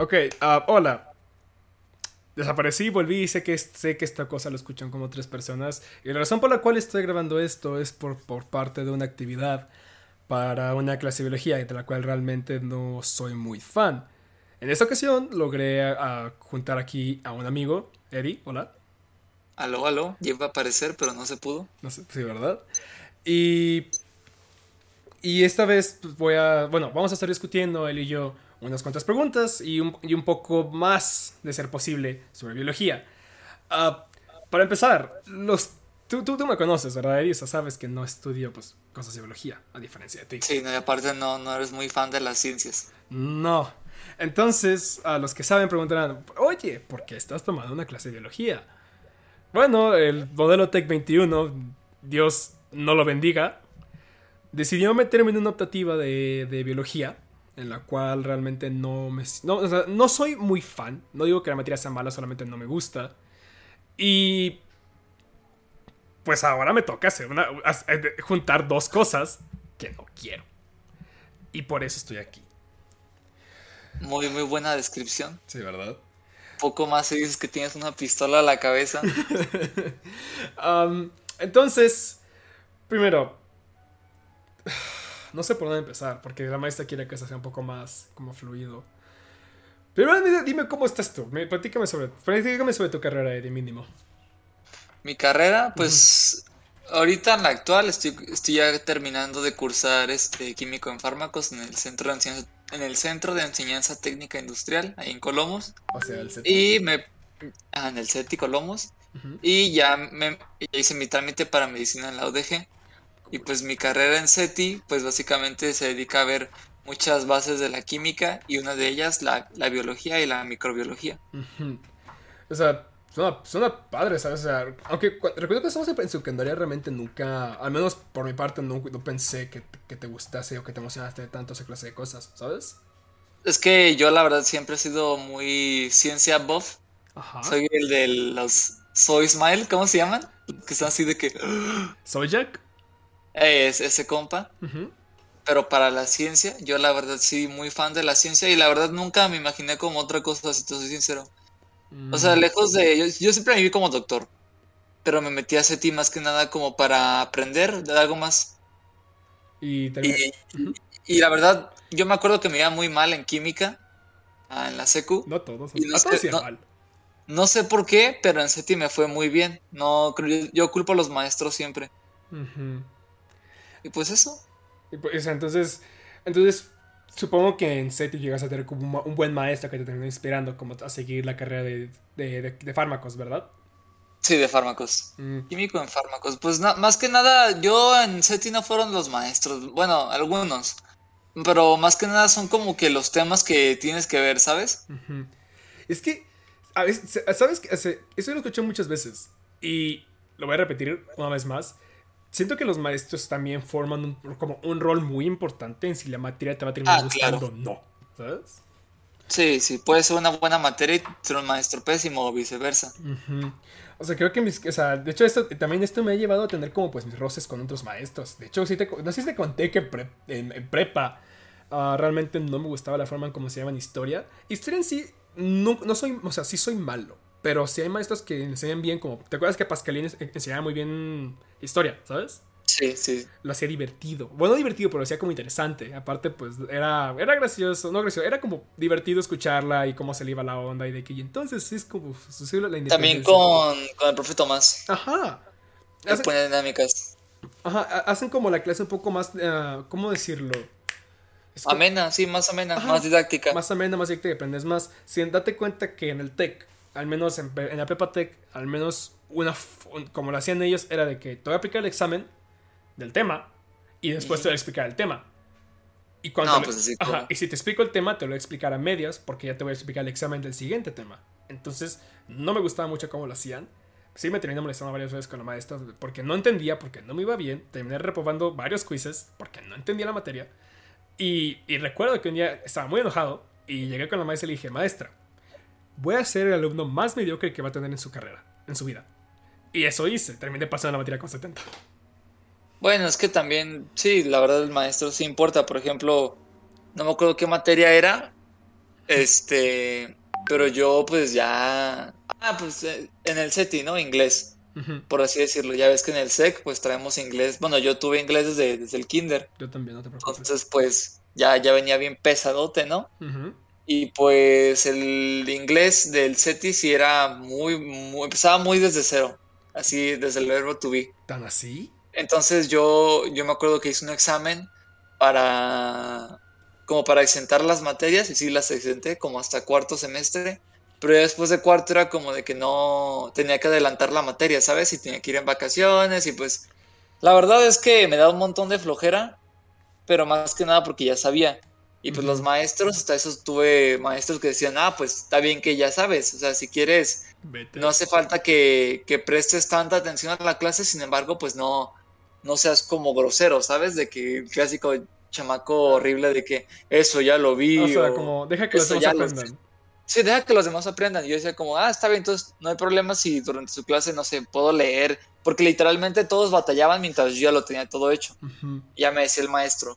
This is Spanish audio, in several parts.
Ok, ah, hola. Desaparecí, volví y sé que, sé que esta cosa lo escuchan como tres personas. Y la razón por la cual estoy grabando esto es por, por parte de una actividad para una clase de biología de la cual realmente no soy muy fan. En esta ocasión logré juntar aquí a un amigo, Eddie, hola. Aló, aló, lleva a aparecer, pero no se pudo. No sé, sí, ¿verdad? Y, y esta vez pues, voy a, bueno, vamos a estar discutiendo él y yo unas cuantas preguntas y un, y un poco más, de ser posible, sobre biología. Ah, para empezar, los, tú, tú, tú, me conoces, ¿verdad, Eddie? sabes que no estudio pues, cosas de biología, a diferencia de ti. Sí, no, y aparte no, no eres muy fan de las ciencias. No. Entonces, a los que saben preguntarán, oye, ¿por qué estás tomando una clase de biología? Bueno, el modelo Tech 21, Dios no lo bendiga, decidió meterme en una optativa de, de biología, en la cual realmente no me... No, o sea, no soy muy fan, no digo que la materia sea mala, solamente no me gusta. Y... Pues ahora me toca hacer una, juntar dos cosas que no quiero. Y por eso estoy aquí. Muy, muy buena descripción. Sí, ¿verdad? Poco más si dices que tienes una pistola a la cabeza. um, entonces, primero, no sé por dónde empezar, porque la maestra quiere que eso sea un poco más como fluido. Primero dime cómo estás tú, platícame sobre, platícame sobre tu carrera, de mínimo. Mi carrera, pues ahorita en la actual estoy, estoy ya terminando de cursar este químico en fármacos en el centro de enseñanza, en el centro de enseñanza técnica industrial, ahí en Colomos. O sea, el CETI. Y me ah, en el CETI Colomos. Y ya me hice mi trámite para medicina en la UDG. Y pues mi carrera en CETI, pues básicamente se dedica a ver muchas bases de la química y una de ellas la, la biología y la microbiología. O sea, suena, suena, padre, ¿sabes? O sea, aunque recuerdo que estamos en secundaria, realmente nunca, al menos por mi parte, no, no pensé que, que, te gustase o que te emocionaste tanto esa clase de cosas, ¿sabes? Es que yo la verdad siempre he sido muy ciencia buff. Ajá. Soy el de los Soy Smile, ¿cómo se llaman? Que están así de que... ¿Soy Jack? Es ese compa. Pero para la ciencia, yo la verdad sí, muy fan de la ciencia y la verdad nunca me imaginé como otra cosa, si te soy sincero. O sea, mm. lejos de... Yo, yo, siempre me vi como doctor, pero me metí a CETI más que nada como para aprender de algo más. Y, y, la verdad, yo me acuerdo que me iba muy mal en química, ah, en la secu. No todos, no, sé, mal. no, sé por qué, pero en CETI me fue muy bien. No, yo, culpo a los maestros siempre. Y pues eso. Pues, entonces, entonces, supongo que en SETI llegas a tener como un buen maestro que te termina inspirando como a seguir la carrera de, de, fármacos, ¿verdad? Sí, de fármacos. Mm. Químico en fármacos. Pues más que nada, yo en SETI no fueron los maestros. Bueno, algunos. Pero más que nada son como que los temas que tienes que ver, ¿sabes? Es que, a veces, ¿sabes? Eso lo escuché muchas veces. Y lo voy a repetir una vez más siento que los maestros también forman un, como un rol muy importante en si la materia te va a terminar ah, gustando o no, ¿sabes? Sí, sí, puede ser una buena materia y ser un maestro pésimo o viceversa. O sea, creo que mis, o sea, de hecho esto, también esto me ha llevado a tener como pues mis roces con otros maestros. De hecho, sí te, no sé si te conté que en, prepa ah, realmente no me gustaba la forma en cómo se llama en historia. Historia en sí, no, no soy, o sea, sí soy malo. Pero si hay maestros que enseñan bien, como. ¿Te acuerdas que Pascalín enseñaba muy bien historia, ¿sabes? Sí, sí. Lo hacía divertido. Bueno, divertido, pero lo hacía como interesante. Aparte, pues era, era gracioso, no gracioso, era como divertido escucharla y cómo se le iba la onda y de que y entonces es como la También con, con el profe Tomás. Ajá. Hacen, dinámicas. Ajá, hacen como la clase un poco más, uh, ¿cómo decirlo? amena, sí, más amena, más didáctica. Más amena, más didáctica, aprendes más. Si date cuenta que en el TEC al menos en, la Pepa Tech, al menos una, como lo hacían ellos, era de que te voy a aplicar el examen del tema y después te voy a explicar el tema. Y, cuando pues y si te explico el tema, te lo voy a explicar a medias porque ya te voy a explicar el examen del siguiente tema. Entonces, no me gustaba mucho cómo lo hacían. Sí me terminé molestando varias veces con la maestra porque no entendía, porque no me iba bien. Terminé reprobando varios quizzes porque no entendía la materia. Y, y recuerdo que un día estaba muy enojado y llegué con la maestra y le dije, maestra, voy a ser el alumno más mediocre que va a tener en su carrera, en su vida. Y eso hice, terminé pasando la materia con 70. Bueno, es que también, sí, la verdad el maestro sí importa. Por ejemplo, no me acuerdo qué materia era, Este, pero yo pues ya, ah, pues eh, en el SETI, ¿no? Inglés, por así decirlo. Ya ves que en el SEC pues traemos inglés. Bueno, yo tuve inglés desde, desde el kinder. Yo también, no te preocupes. Entonces pues ya, ya venía bien pesadote, ¿no? Y pues el inglés del SETI sí era muy, muy, empezaba muy desde cero, así desde el verbo to be. ¿Tan así? Entonces yo, yo me acuerdo que hice un examen para, como para exentar las materias y sí las exenté como hasta cuarto semestre, pero ya después de cuarto era como de que no tenía que adelantar la materia, ¿sabes? Y tenía que ir en vacaciones y pues la verdad es que me da un montón de flojera, pero más que nada porque ya sabía. Y pues los maestros, hasta eso tuve maestros que decían, ah, pues está bien que ya sabes, o sea, si quieres, no hace falta que, prestes tanta atención a la clase, sin embargo, pues no, no seas como grosero, ¿sabes? De que el clásico chamaco horrible de que eso ya lo vi. O sea, como deja que los demás aprendan. Sí, deja que los demás aprendan. Y yo decía como, ah, está bien, entonces no hay problema si durante su clase, no sé, puedo leer. Porque literalmente todos batallaban mientras yo ya lo tenía todo hecho. Ya me decía el maestro,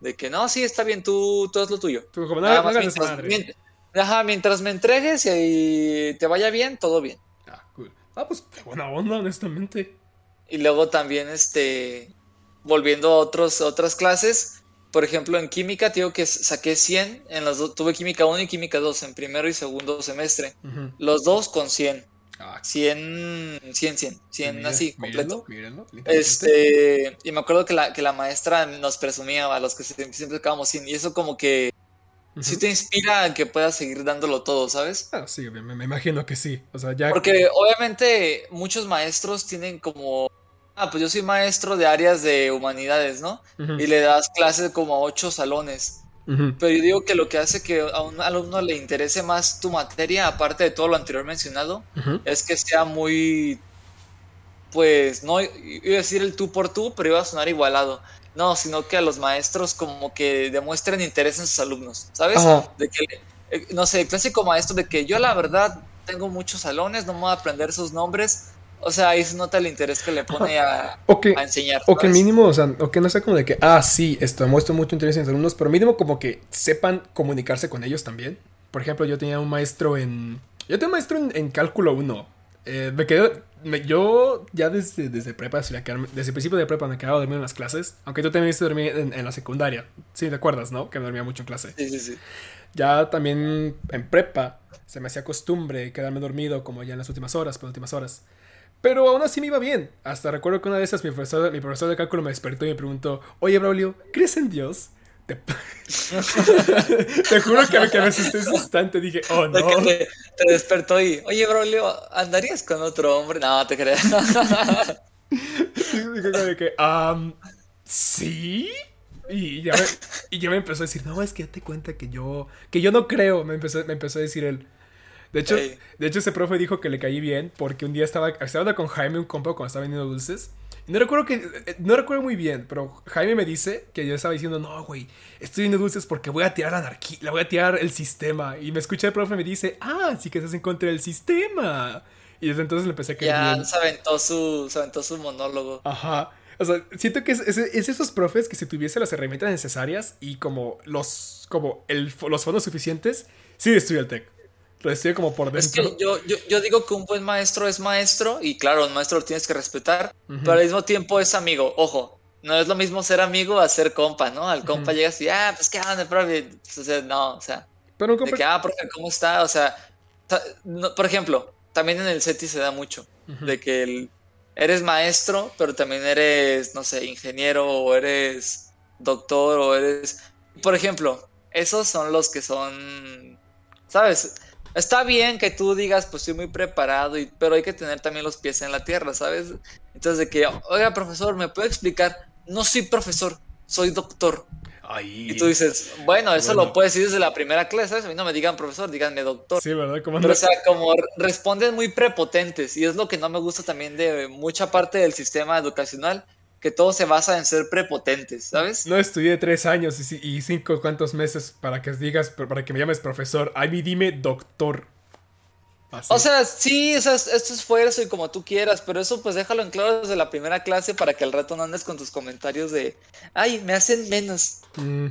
de que no, sí, está bien, tú, todo es lo tuyo. Tú, como, no, mientras, mientras, me entregues y te vaya bien, todo bien. Ah, cool. Ah, pues qué buena onda, honestamente. Y luego también, este, volviendo a otros, otras clases, por ejemplo, en química, digo que saqué 100, en las tuve química 1 y química 2 en primero y segundo semestre. Los dos con 100. 100, 100, 100, 100 así, completo. este, y me acuerdo que la, que la maestra nos presumía a los que siempre sacábamos 100 y eso como que sí te inspira a que puedas seguir dándolo todo, ¿sabes? Ah, sí, me, me, imagino que sí. O sea, ya... Porque obviamente muchos maestros tienen como... Ah, pues yo soy maestro de áreas de humanidades, ¿no? Y le das clases como a ocho salones. Pero yo digo que lo que hace que a un alumno le interese más tu materia, aparte de todo lo anterior mencionado, es que sea muy, pues, no iba a decir el tú por tú, pero iba a sonar igualado. No, sino que a los maestros como que demuestren interés en sus alumnos, ¿sabes? De que, eh, no sé, el clásico maestro de que yo la verdad tengo muchos salones, no me voy a aprender sus nombres, o sea, ahí se nota el interés que le pone a, enseñar. O que mínimo, o sea, o que no sea como de que, ah, sí, esto muestro mucho interés en los alumnos, pero mínimo como que sepan comunicarse con ellos también. Por ejemplo, yo tenía un maestro en. Yo tenía un maestro en, cálculo 1. Eh, me quedé. yo ya desde, desde prepa, desde el principio de prepa me quedaba dormido en las clases. Aunque tú también viste dormir en, en, la secundaria. Sí, te acuerdas, ¿no? Que me dormía mucho en clase. Sí, sí, sí. Ya también en prepa se me hacía costumbre quedarme dormido como ya en las últimas horas, por últimas horas. Pero aún así me iba bien. Hasta recuerdo que una de esas mi profesor, mi profesor de cálculo me despertó y me preguntó, oye Braulio, ¿crees en Dios? Te, juro que, que me asusté ese instante. Dije, oh no. Te, despertó y, oye Braulio, ¿andarías con otro hombre? No, te creas. Dije que, um, ¿sí? Y ya, me, y ya me empezó a decir, no, es que date cuenta que yo, que yo no creo. Me empezó, me empezó a decir él. De hecho, de hecho, ese profe dijo que le caí bien porque un día estaba, estaba con Jaime, un compa, cuando estaba vendiendo dulces. No recuerdo que, eh, no recuerdo muy bien, pero Jaime me dice que yo estaba diciendo, no, güey, estoy vendiendo dulces porque voy a tirar anarquía, la voy a tirar el sistema. Y me escucha el profe y me dice, ah, sí que estás en contra del sistema. Y desde entonces le empecé a caer ya, Se aventó, su, se aventó su monólogo. Ajá. O sea, siento que es, es, esos profes que si tuviese las herramientas necesarias y como los, como el, los fondos suficientes, sí destruye el tech recibe como por dentro. Es que yo, yo, yo, digo que un buen maestro es maestro y claro, un maestro lo tienes que respetar, pero al mismo tiempo es amigo. Ojo, no es lo mismo ser amigo a ser compa, ¿no? Al compa llegas y, ah, pues qué onda, profe. O sea, no, o sea. Pero De que, ah, profe, ¿cómo está? O sea, por ejemplo, también en el SETI se da mucho, de que el, eres maestro, pero también eres, no sé, ingeniero o eres doctor o eres... Por ejemplo, esos son los que son, ¿sabes? Está bien que tú digas, pues estoy muy preparado, y, pero hay que tener también los pies en la tierra, ¿sabes? Entonces, de que, oiga, profesor, ¿me puede explicar? No soy profesor, soy doctor. Y tú dices, bueno, eso lo puedes decir desde la primera clase, ¿sabes? A mí no me digan profesor, díganme doctor. Sí, ¿verdad? Pero, o sea, como responden muy prepotentes, y es lo que no me gusta también de mucha parte del sistema educacional, que todo se basa en ser prepotentes, ¿sabes? No estudié tres años y, cinco cuantos meses para que digas, para que me llames profesor. A mí dime doctor. O sea, sí, esto es esfuerzo y como tú quieras, pero eso pues déjalo en claro desde la primera clase para que al rato no andes con tus comentarios de, ay, me hacen menos. Mm.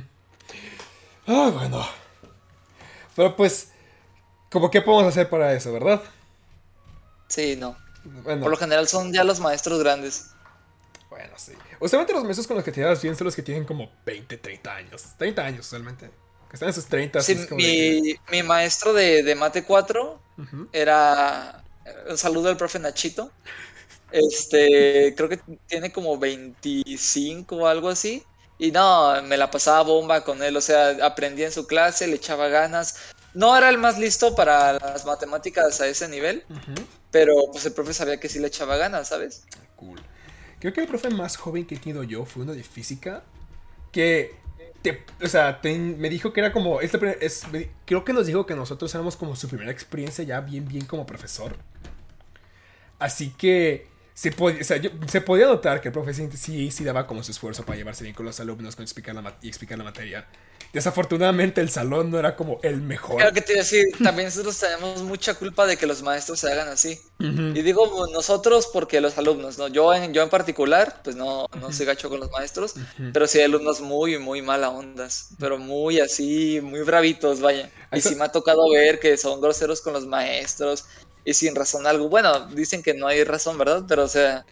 Ah, bueno. Pero pues, como qué podemos hacer para eso, ¿verdad? Sí, no. Por lo general son ya los maestros grandes. Bueno, sí. Usualmente los maestros con los que te llevas bien son los que tienen como 20, 30 años. 30 años usualmente. Que están en sus 30. Sí, mi, maestro de, Mate 4 era... Un saludo al profe Nachito. Este, creo que tiene como 25 o algo así. Y no, me la pasaba bomba con él, o sea, aprendía en su clase, le echaba ganas. No era el más listo para las matemáticas a ese nivel, pero pues el profe sabía que sí le echaba ganas, ¿sabes? Creo que el profe más joven que he tenido yo fue uno de física, que, o sea, me dijo que era como, este, es, creo que nos dijo que nosotros éramos como su primera experiencia ya bien, bien como profesor. Así que se, podía, se podía notar que el profe sí, sí daba como su esfuerzo para llevarse bien con los alumnos con explicar la, y explicar la materia. Desafortunadamente el salón no era como el mejor. Claro que te decir, también nosotros tenemos mucha culpa de que los maestros se hagan así. Y digo nosotros porque los alumnos, ¿no? Yo en, yo en particular, pues no, no soy gacho con los maestros, pero sí hay alumnos muy, muy mala ondas, pero muy así, muy bravitos, vaya. Y sí me ha tocado ver que son groseros con los maestros, y sin razón algo. Bueno, dicen que no hay razón, ¿verdad? Pero o sea,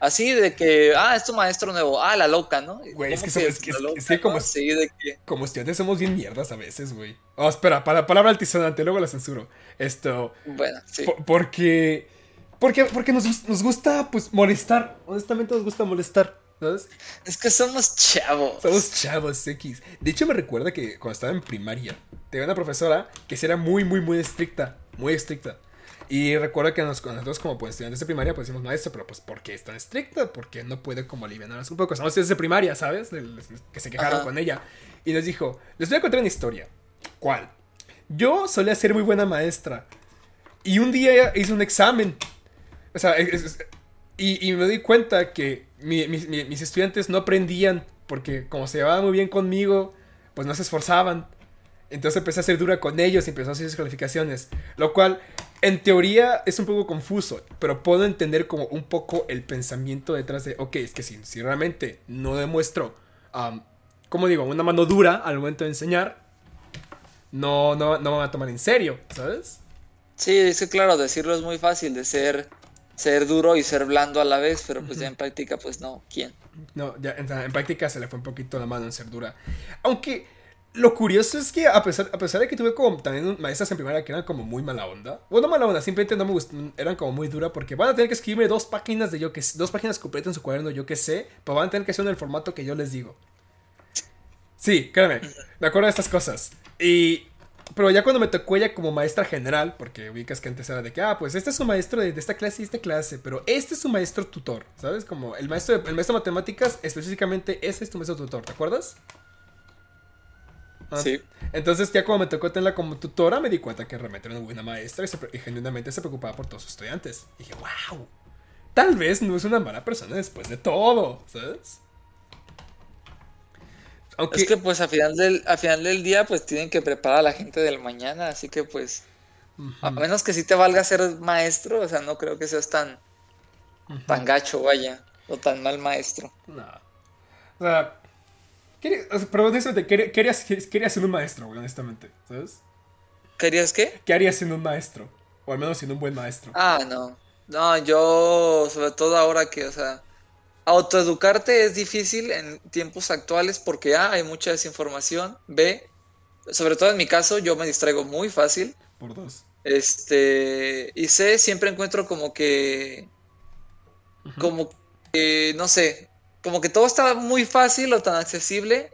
así de que, ah, es tu maestro nuevo, ah, la loca, ¿no? Güey, es que, somos, es, que, como, de que... como estudiantes somos bien mierdas a veces, güey. Oh, espera, para, palabra altisonante, luego la censuro. Esto. Bueno, sí. porque. Porque, porque nos, nos gusta, pues, molestar. Honestamente nos gusta molestar. ¿Sabes? Es que somos chavos. Somos chavos X. De hecho, me recuerda que cuando estaba en primaria, tenía una profesora que era muy, muy, muy estricta. Muy estricta. Y recuerdo que nosotros como pues, estudiantes de primaria pues decimos, maestro, pero pues ¿por qué es tan estricta? ¿Por qué no puede como aliviarnos un poco? Somos estudiantes de primaria, ¿sabes? que se quejaron con ella. Y nos dijo, les voy a contar una historia. ¿Cuál? Yo solía ser muy buena maestra. Y un día hice un examen. O sea, y, me di cuenta que mis estudiantes no aprendían porque como se llevaban muy bien conmigo, pues no se esforzaban. Entonces empecé a ser dura con ellos y empezó a hacer sus calificaciones. Lo cual en teoría es un poco confuso, pero puedo entender como un poco el pensamiento detrás de, ok, es que si, si realmente no demuestro, como digo, una mano dura al momento de enseñar, no, no, no me van a tomar en serio, ¿sabes? Sí, es que claro, decirlo es muy fácil, de ser, ser duro y ser blando a la vez, pero pues ya en práctica, pues no, ¿quién? No, ya en práctica se le fue un poquito la mano en ser dura. Aunque lo curioso es que a pesar, a pesar de que tuve como también maestras en primaria que eran como muy mala onda, bueno, no mala onda, simplemente no me gustaban, eran como muy dura porque van a tener que escribirme dos páginas de yo que dos páginas completas en su cuaderno, yo que sé, pero van a tener que hacer en el formato que yo les digo. Sí, créeme, me acuerdo de estas cosas. Y pero ya cuando me tocó ella como maestra general, porque ubicas que antes era de que, ah, pues este es su maestro de, esta clase y esta clase, pero este es su maestro tutor, ¿sabes? Como el maestro el maestro de matemáticas, específicamente ese es tu maestro tutor, ¿te acuerdas? Sí. Entonces ya cuando me tocó tenerla como tutora me di cuenta que realmente era una buena maestra y, genuinamente se preocupaba por todos sus estudiantes. Y dije, wow, tal vez no es una mala persona después de todo, ¿sabes? Es que pues al final, del, al final del día pues tienen que preparar a la gente del mañana, así que pues a menos que sí te valga ser maestro, o sea, no creo que seas tan, tan gacho, vaya, o tan mal maestro. No. O sea, honestamente, ¿qué, harías, siendo un maestro, güey? Honestamente, ¿sabes? ¿Querías qué? ¿Qué harías siendo un maestro? O al menos siendo un buen maestro. Ah, no. No, yo, sobre todo ahora que, o sea, autoeducarte es difícil en tiempos actuales porque A, hay mucha desinformación, B, sobre todo en mi caso, yo me distraigo muy fácil. Por dos. Este, y C, siempre encuentro como que, como que, no sé, como que todo está muy fácil o tan accesible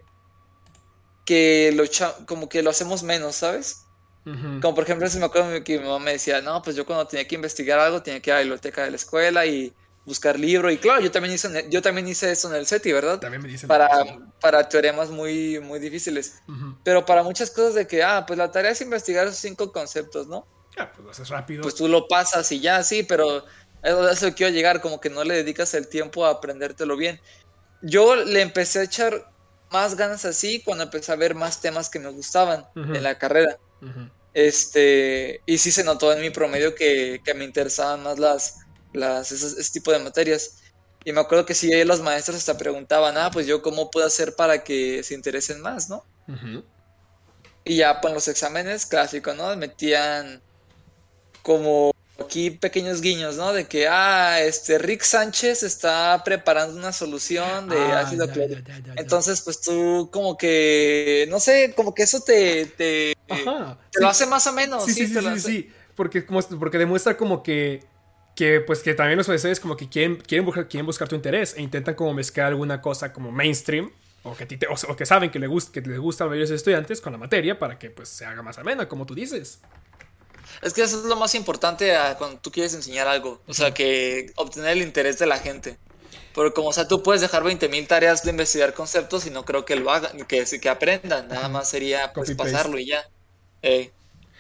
que lo, como que lo hacemos menos, ¿sabes? Como por ejemplo, si me acuerdo que mi mamá me decía, no, pues yo cuando tenía que investigar algo tenía que ir a la biblioteca de la escuela y buscar libro. Y claro, yo también hice, yo también hice eso en el SETI, ¿verdad? También me dicen para, para teoremas muy, muy difíciles. Pero para muchas cosas de que, ah, pues la tarea es investigar esos cinco conceptos, ¿no? Ah, pues lo haces rápido. Pues tú lo pasas y ya, sí, pero eso que quiero llegar, como que no le dedicas el tiempo a aprendértelo bien yo le empecé a echar más ganas así cuando empecé a ver más temas que me gustaban en la carrera. Este, y sí se notó en mi promedio que, me interesaban más las, las ese, tipo de materias. Y me acuerdo que sí, los maestros hasta preguntaban, ah, pues yo cómo puedo hacer para que se interesen más, ¿no? Y ya, pues los exámenes clásicos, ¿no? Metían como aquí pequeños guiños, ¿no? De que, ah, este, Rick Sánchez está preparando una solución de Ah, ácido clorhídrico. Entonces, pues tú como que, no sé, como que eso te, te, Ajá. te lo hace más o menos. Sí, sí, sí, sí, hace- sí. Porque, como, porque demuestra como que, que, pues, que también los profesores como que quieren, quieren, buscar, quieren buscar tu interés e intentan como mezclar alguna cosa como mainstream o que, te- o, o que saben que, le gust, que les gusta a los estudiantes con la materia para que pues se haga más amena, como tú dices. Es que eso es lo más importante a cuando tú quieres enseñar algo. O sea, que obtener el interés de la gente. Pero como, o sea, tú puedes dejar 20.000 tareas de investigar conceptos y no creo que lo hagan, que, que aprendan. Nada más sería pues pasarlo y ya. Ey.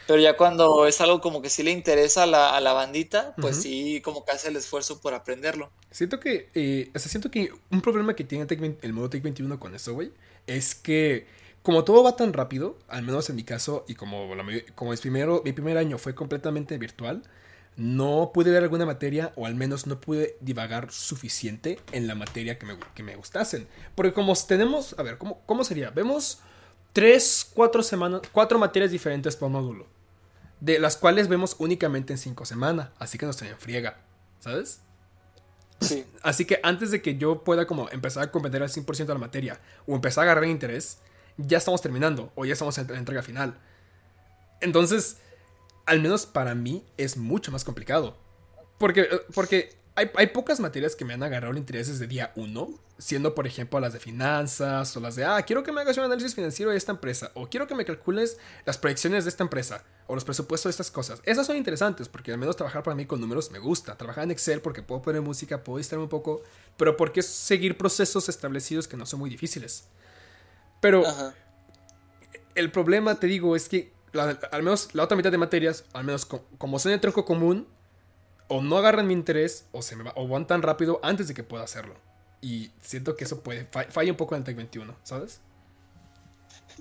Pero ya cuando es algo como que sí le interesa a la, a la bandita, pues sí como que hace el esfuerzo por aprenderlo. Siento que, eh, o sea, siento que un problema que tiene Tech 20 el modo Tech 21 con eso, güey, es que como todo va tan rápido, al menos en mi caso, y como, la mayor- como es primero, mi primer año fue completamente virtual, no pude ver alguna materia, o al menos no pude divagar suficiente en la materia que me, que me gustasen. Porque como tenemos, a ver, ¿cómo, cómo sería? Vemos tres, cuatro semanas, cuatro materias diferentes por módulo, de las cuales vemos únicamente en cinco semanas, así que nos traen friega, ¿sabes? Sí. Así que antes de que yo pueda como empezar a comprender al 100% la materia o empezar a agarrar interés, ya estamos terminando o ya estamos en la entrega final. Entonces, al menos para mí es mucho más complicado. Porque, eh, porque hay, hay pocas materias que me han agarrado el interés desde día 1, siendo por ejemplo las de finanzas o las de, ah, quiero que me hagas un análisis financiero de esta empresa o quiero que me calcules las proyecciones de esta empresa o los presupuestos de estas cosas. Esas son interesantes porque al menos trabajar para mí con números me gusta. Trabajar en Excel porque puedo poner música, puedo distraerme un poco, pero porque es seguir procesos establecidos que no son muy difíciles. Pero Ajá. el problema, te digo, es que la- al menos la otra mitad de materias, al menos co- como son de tronco común, o no agarran mi interés o se me va- o van tan rápido antes de que pueda hacerlo. Y siento que eso puede fa- falla un poco en el Tech 21, ¿sabes?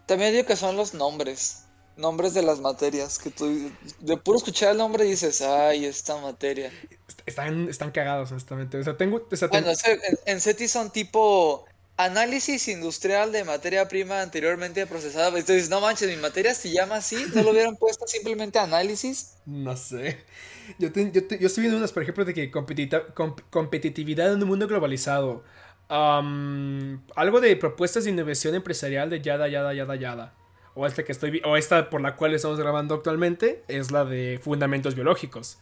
También digo que son los nombres. Nombres de las materias. Que tú, de puro escuchar el nombre dices, ay, esta materia. Est- Están, están cagados, honestamente. O sea, tengo. o sea, tengo- Bueno, en, en CETI son tipo análisis industrial de materia prima anteriormente procesada. Entonces, no manches, mi materia se llama así. No lo hubieran puesto simplemente análisis. No sé. Yo, te- yo, te- yo estoy viendo unas, por ejemplo, de que comp- competitividad en un mundo globalizado. Am, algo de propuestas de innovación empresarial de yada, yada, yada, yada. O esta que estoy o esta por la cual estamos grabando actualmente es la de fundamentos biológicos.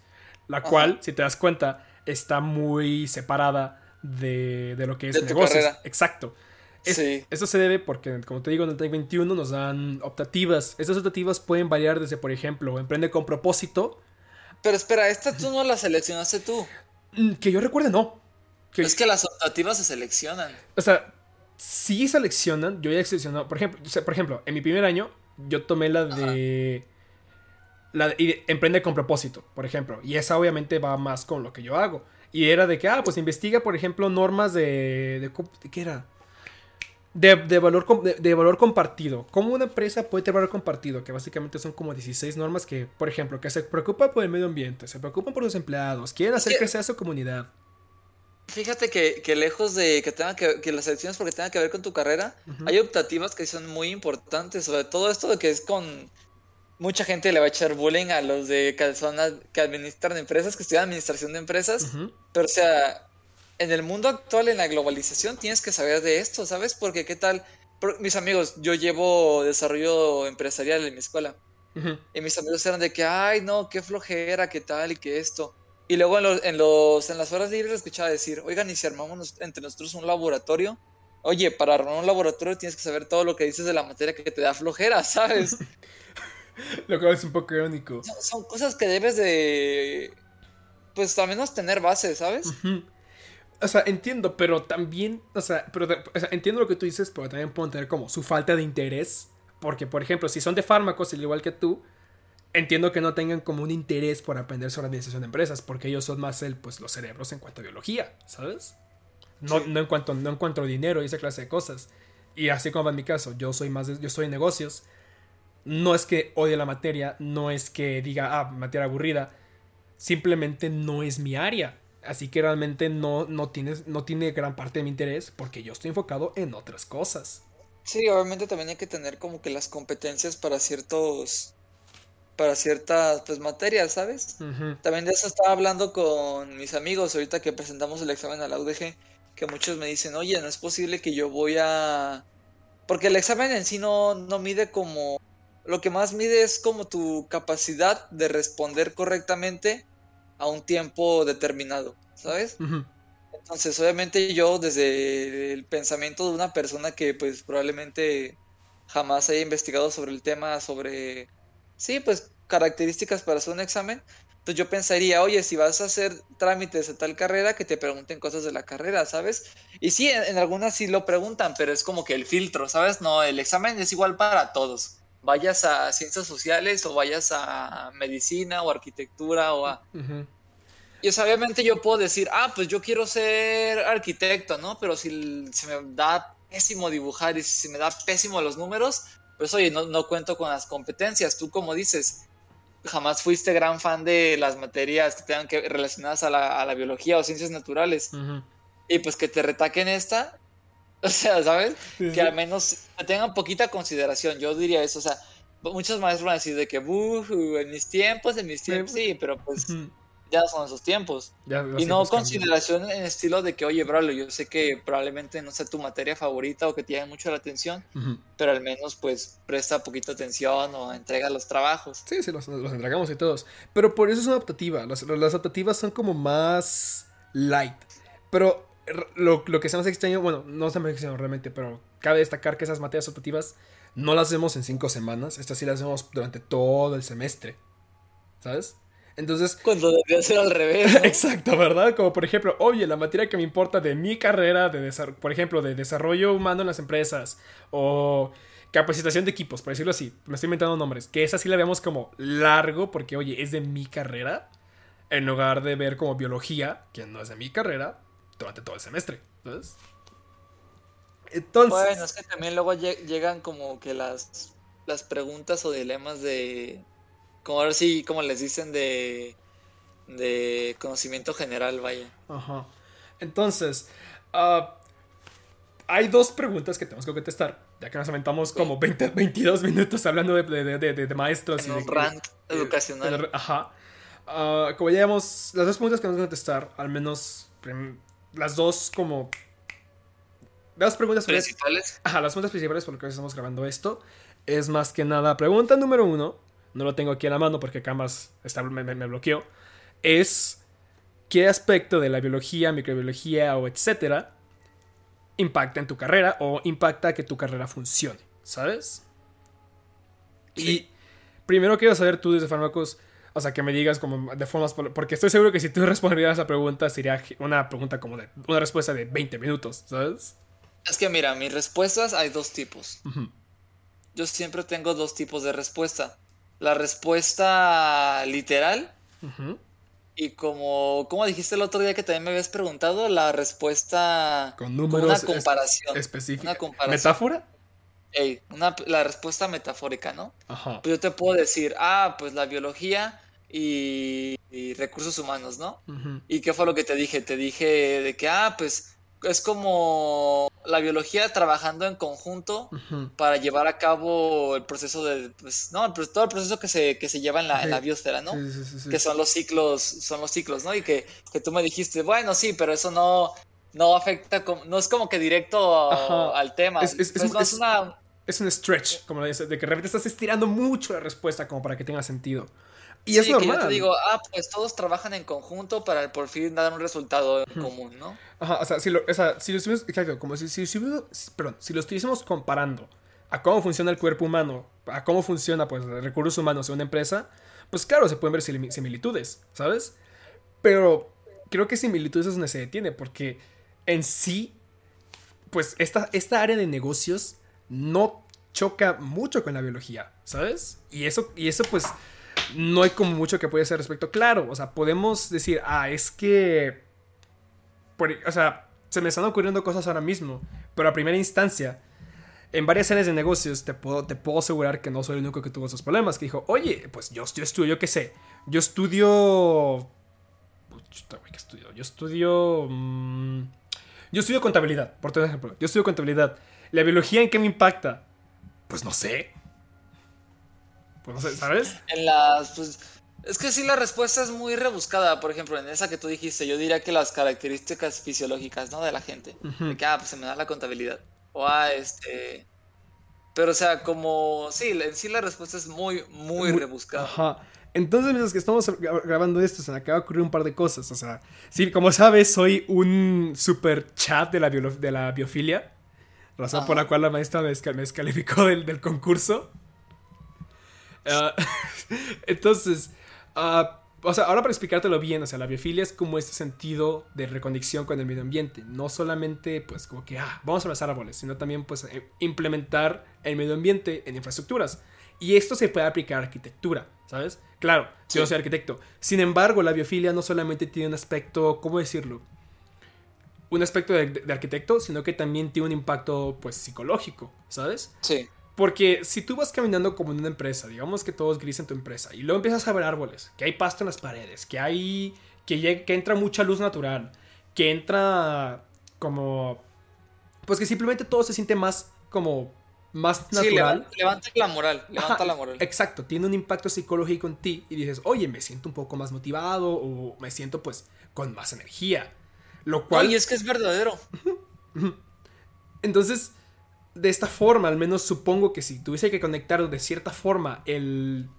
La Ajá. cual, si te das cuenta, está muy separada de, de lo que es De negocios. Exacto. Es- Sí. Eso se debe porque, como te digo, en el TEC 21 nos dan optativas. Estas optativas pueden variar desde, por ejemplo, emprende con propósito. Pero espera, esta tú no la seleccionaste tú. Mm, Que yo recuerde, no. Que, Es que las optativas se seleccionan. O sea, sí seleccionan. Yo ya he seleccionado. Por ejemplo, o sea, por ejemplo, en mi primer año, yo tomé la de. La de- emprende con propósito, por ejemplo. Y esa obviamente va más con lo que yo hago. Y era de que, ah, pues investiga, por ejemplo, normas de. de, co- ¿de ¿Qué era? De, de valor, de, de valor compartido. ¿Cómo una empresa puede tener valor compartido? Que básicamente son como 16 normas que, por ejemplo, que se preocupan por el medio ambiente, se preocupan por los empleados, quieren hacer que- crecer a su comunidad. Fíjate que, que lejos de que tenga que, que las selecciones porque tenga que ver con tu carrera, hay optativas que son muy importantes, sobre todo esto de que es con mucha gente le va a echar bullying a los de que son ad- que administran empresas, que estudian administración de empresas, pero o sea, en el mundo actual, en la globalización, tienes que saber de esto, ¿sabes? Porque qué tal, Por- mis amigos, yo llevo desarrollo empresarial en mi escuela. Y mis amigos eran de que, ay, no, qué flojera, qué tal y qué esto. Y luego en, los, en, los, en las horas libres escuchaba decir, oigan, ¿y si armamos entre nosotros un laboratorio? Oye, para armar un laboratorio tienes que saber todo lo que dices de la materia que te da flojera, ¿sabes? Lo cual es un poco irónico. son, son cosas que debes de, pues al menos tener base, ¿sabes? O sea, entiendo, pero también, o sea, pero, o sea, entiendo lo que tú dices, pero también puedo entender como su falta de interés. Porque, por ejemplo, si son de fármacos, al igual que tú, entiendo que no tengan como un interés por aprender sobre administración de empresas, porque ellos son más el, pues, los cerebros en cuanto a biología, ¿sabes? No, Sí. no, en cuanto, no en cuanto a dinero y esa clase de cosas. Y así como en mi caso, yo soy más, de- yo soy en negocios. No es que odie la materia, no es que diga, ah, materia aburrida. Simplemente no es mi área. Así que realmente no, no, tienes, no tiene gran parte de mi interés porque yo estoy enfocado en otras cosas. Sí, obviamente también hay que tener como que las competencias para ciertos para ciertas pues, materias, ¿sabes? También de eso estaba hablando con mis amigos ahorita que presentamos el examen a la UDG, que muchos me dicen, oye, no es posible que yo voy a... Porque el examen en sí no, no mide como... Lo que más mide es como tu capacidad de responder correctamente a un tiempo determinado, ¿sabes? Entonces, obviamente yo desde el pensamiento de una persona que pues probablemente jamás haya investigado sobre el tema, sobre sí, pues características para hacer un examen, pues yo pensaría, oye, si vas a hacer trámites de tal carrera, que te pregunten cosas de la carrera, ¿sabes? Y sí, en, algunas sí lo preguntan, pero es como que el filtro, ¿sabes? No, el examen es igual para todos. Vayas a ciencias sociales o vayas a medicina o arquitectura o a... Y obviamente yo puedo decir, ah, pues yo quiero ser arquitecto, ¿no? Pero si se me da pésimo dibujar y si se me da pésimo los números, pues oye, no, cuento con las competencias. Tú como dices, jamás fuiste gran fan de las materias que tengan que relacionadas a la, biología o ciencias naturales. Y pues que te retaquen esta, o sea, ¿sabes? Que al menos tengan poquita consideración. Yo diría eso, o sea, muchos maestros van a decir de que, en mis tiempos, en mis tiempos, sí, pero pues ya son esos tiempos. y no consideración en estilo de que, oye, Bralo, yo sé que probablemente no sea tu materia favorita o que te llame mucho la atención, pero al menos pues presta poquito atención o entrega los trabajos. Sí, sí, los, entregamos y todos. Pero por eso es una adaptativa. Las, las adaptativas son como más light. Pero lo, lo que se más extraño, bueno, no se me extraño realmente, pero cabe destacar que esas materias adaptativas no las hacemos en cinco semanas. Estas sí las hacemos durante todo el semestre. ¿Sabes? Entonces. Cuando debería ser al revés. Exacto, ¿verdad? Como por ejemplo, oye, la materia que me importa de mi carrera, de por ejemplo, de desarrollo humano en las empresas, o capacitación de equipos, por decirlo así. Me estoy inventando nombres. Que esa sí la vemos como largo, porque, oye, es de mi carrera. En lugar de ver como biología, que no es de mi carrera, durante todo el semestre. ¿Sabes? Entonces. Bueno, es que también luego llegan como que las, las preguntas o dilemas de como ahora sí, como les dicen de, de conocimiento general, vaya. Ajá. Entonces, ah, hay dos preguntas que tenemos que contestar, ya que nos aventamos como 20, 22 minutos hablando de, de, de, maestros. y un rant educacional. ajá. Uh, como ya las dos preguntas que vamos a contestar, al menos las dos como... Las preguntas principales. Ajá, las preguntas principales por lo que estamos grabando esto. Es más que nada, pregunta número uno no lo tengo aquí en la mano porque Canvas está, me, me, bloqueó, es qué aspecto de la biología, microbiología o etcétera impacta en tu carrera o impacta que tu carrera funcione, ¿sabes? Y primero quiero saber tú desde fármacos, o sea, que me digas como de formas, porque estoy seguro que si tú respondieras a esa pregunta sería una pregunta como de una respuesta de 20 minutos, ¿sabes? Es que mira, mis respuestas hay dos tipos. Yo siempre tengo dos tipos de respuesta la respuesta literal. Y como, como dijiste el otro día que también me habías preguntado, la respuesta con números una comparación. específica. ¿Metáfora? la respuesta metafórica, ¿no? Ajá. Pues yo te puedo decir, ah, pues la biología y, recursos humanos, ¿no? ¿Y qué fue lo que te dije? Te dije de que, ah, pues es como la biología trabajando en conjunto para llevar a cabo el proceso de, pues, no, todo el proceso que se, que se lleva en la, en la biosfera, ¿no? que son los ciclos, son los ciclos, ¿no? Y que, que, tú me dijiste, bueno, sí, pero eso no, no afecta, no es como que directo al tema. Es, es, pues una... es, un stretch, como dice, de que de repente estás estirando mucho la respuesta como para que tenga sentido. Y es normal. Que yo te digo, ah, pues todos trabajan en conjunto para por fin dar un resultado común, ¿no? Ajá, o sea, si lo, o sea, si lo estuviésemos, exacto, como si, si, si, perdón, si lo estuviésemos comparando a cómo funciona el cuerpo humano, a cómo funciona, pues, recursos humanos en una empresa, pues claro, se pueden ver similitudes, ¿sabes? Pero creo que similitudes es donde se detiene, porque en sí, pues, esta, esta área de negocios no choca mucho con la biología, ¿sabes? Y eso, y eso pues no hay como mucho que puede ser respecto. Claro, o sea, podemos decir, ah, es que. o sea, se me están ocurriendo cosas ahora mismo, pero a primera instancia, en varias áreas de negocios, te puedo, te puedo asegurar que no soy el único que tuvo esos problemas. Que dijo, oye, pues yo, yo estudio, qué sé, yo estudio. ¿Qué estudio? Yo estudio. Mm, yo estudio contabilidad, por ejemplo. Yo estudio contabilidad. ¿La biología en qué me impacta? Pues no sé. Pues no sé, ¿sabes? En las. Pues, es que sí, la respuesta es muy rebuscada. Por ejemplo, en esa que tú dijiste, yo diría que las características fisiológicas, ¿no? De la gente. De que, ah, pues se me da la contabilidad. O, ah, este. Pero, o sea, como. Sí, en sí la respuesta es muy, muy, rebuscada. Ajá. Entonces, mientras que estamos grabando esto, se me acaba de ocurrir un par de cosas. O sea, sí, como sabes, soy un super chat de la, de la biofilia. Razón por la cual la maestra me, descalificó del, del concurso. Ah, entonces, uh, o sea, ahora para explicártelo bien, o sea, la biofilia es como este sentido de reconexión con el medio ambiente. No solamente, pues, como que, ah, vamos a abrazar árboles, sino también, pues, eh, implementar el medio ambiente en infraestructuras. Y esto se puede aplicar a arquitectura, ¿sabes? Claro, yo no soy arquitecto. Sin embargo, la biofilia no solamente tiene un aspecto, ¿cómo decirlo? Un aspecto de, de arquitecto, sino que también tiene un impacto, pues, psicológico, ¿sabes? Sí. Porque si tú vas caminando como en una empresa, digamos que todo es gris en tu empresa, y luego empiezas a ver árboles, que hay pasto en las paredes, que hay. que, que entra mucha luz natural, que entra como. Pues que simplemente todo se siente más como. más natural. Sí, levanta, la moral, levanta la moral. Exacto, tiene un impacto psicológico en ti y dices, oye, me siento un poco más motivado o me siento pues con más energía. Lo cual. Oye, es que es verdadero. Entonces de esta forma, al menos supongo que si tuviese que conectar de cierta forma el.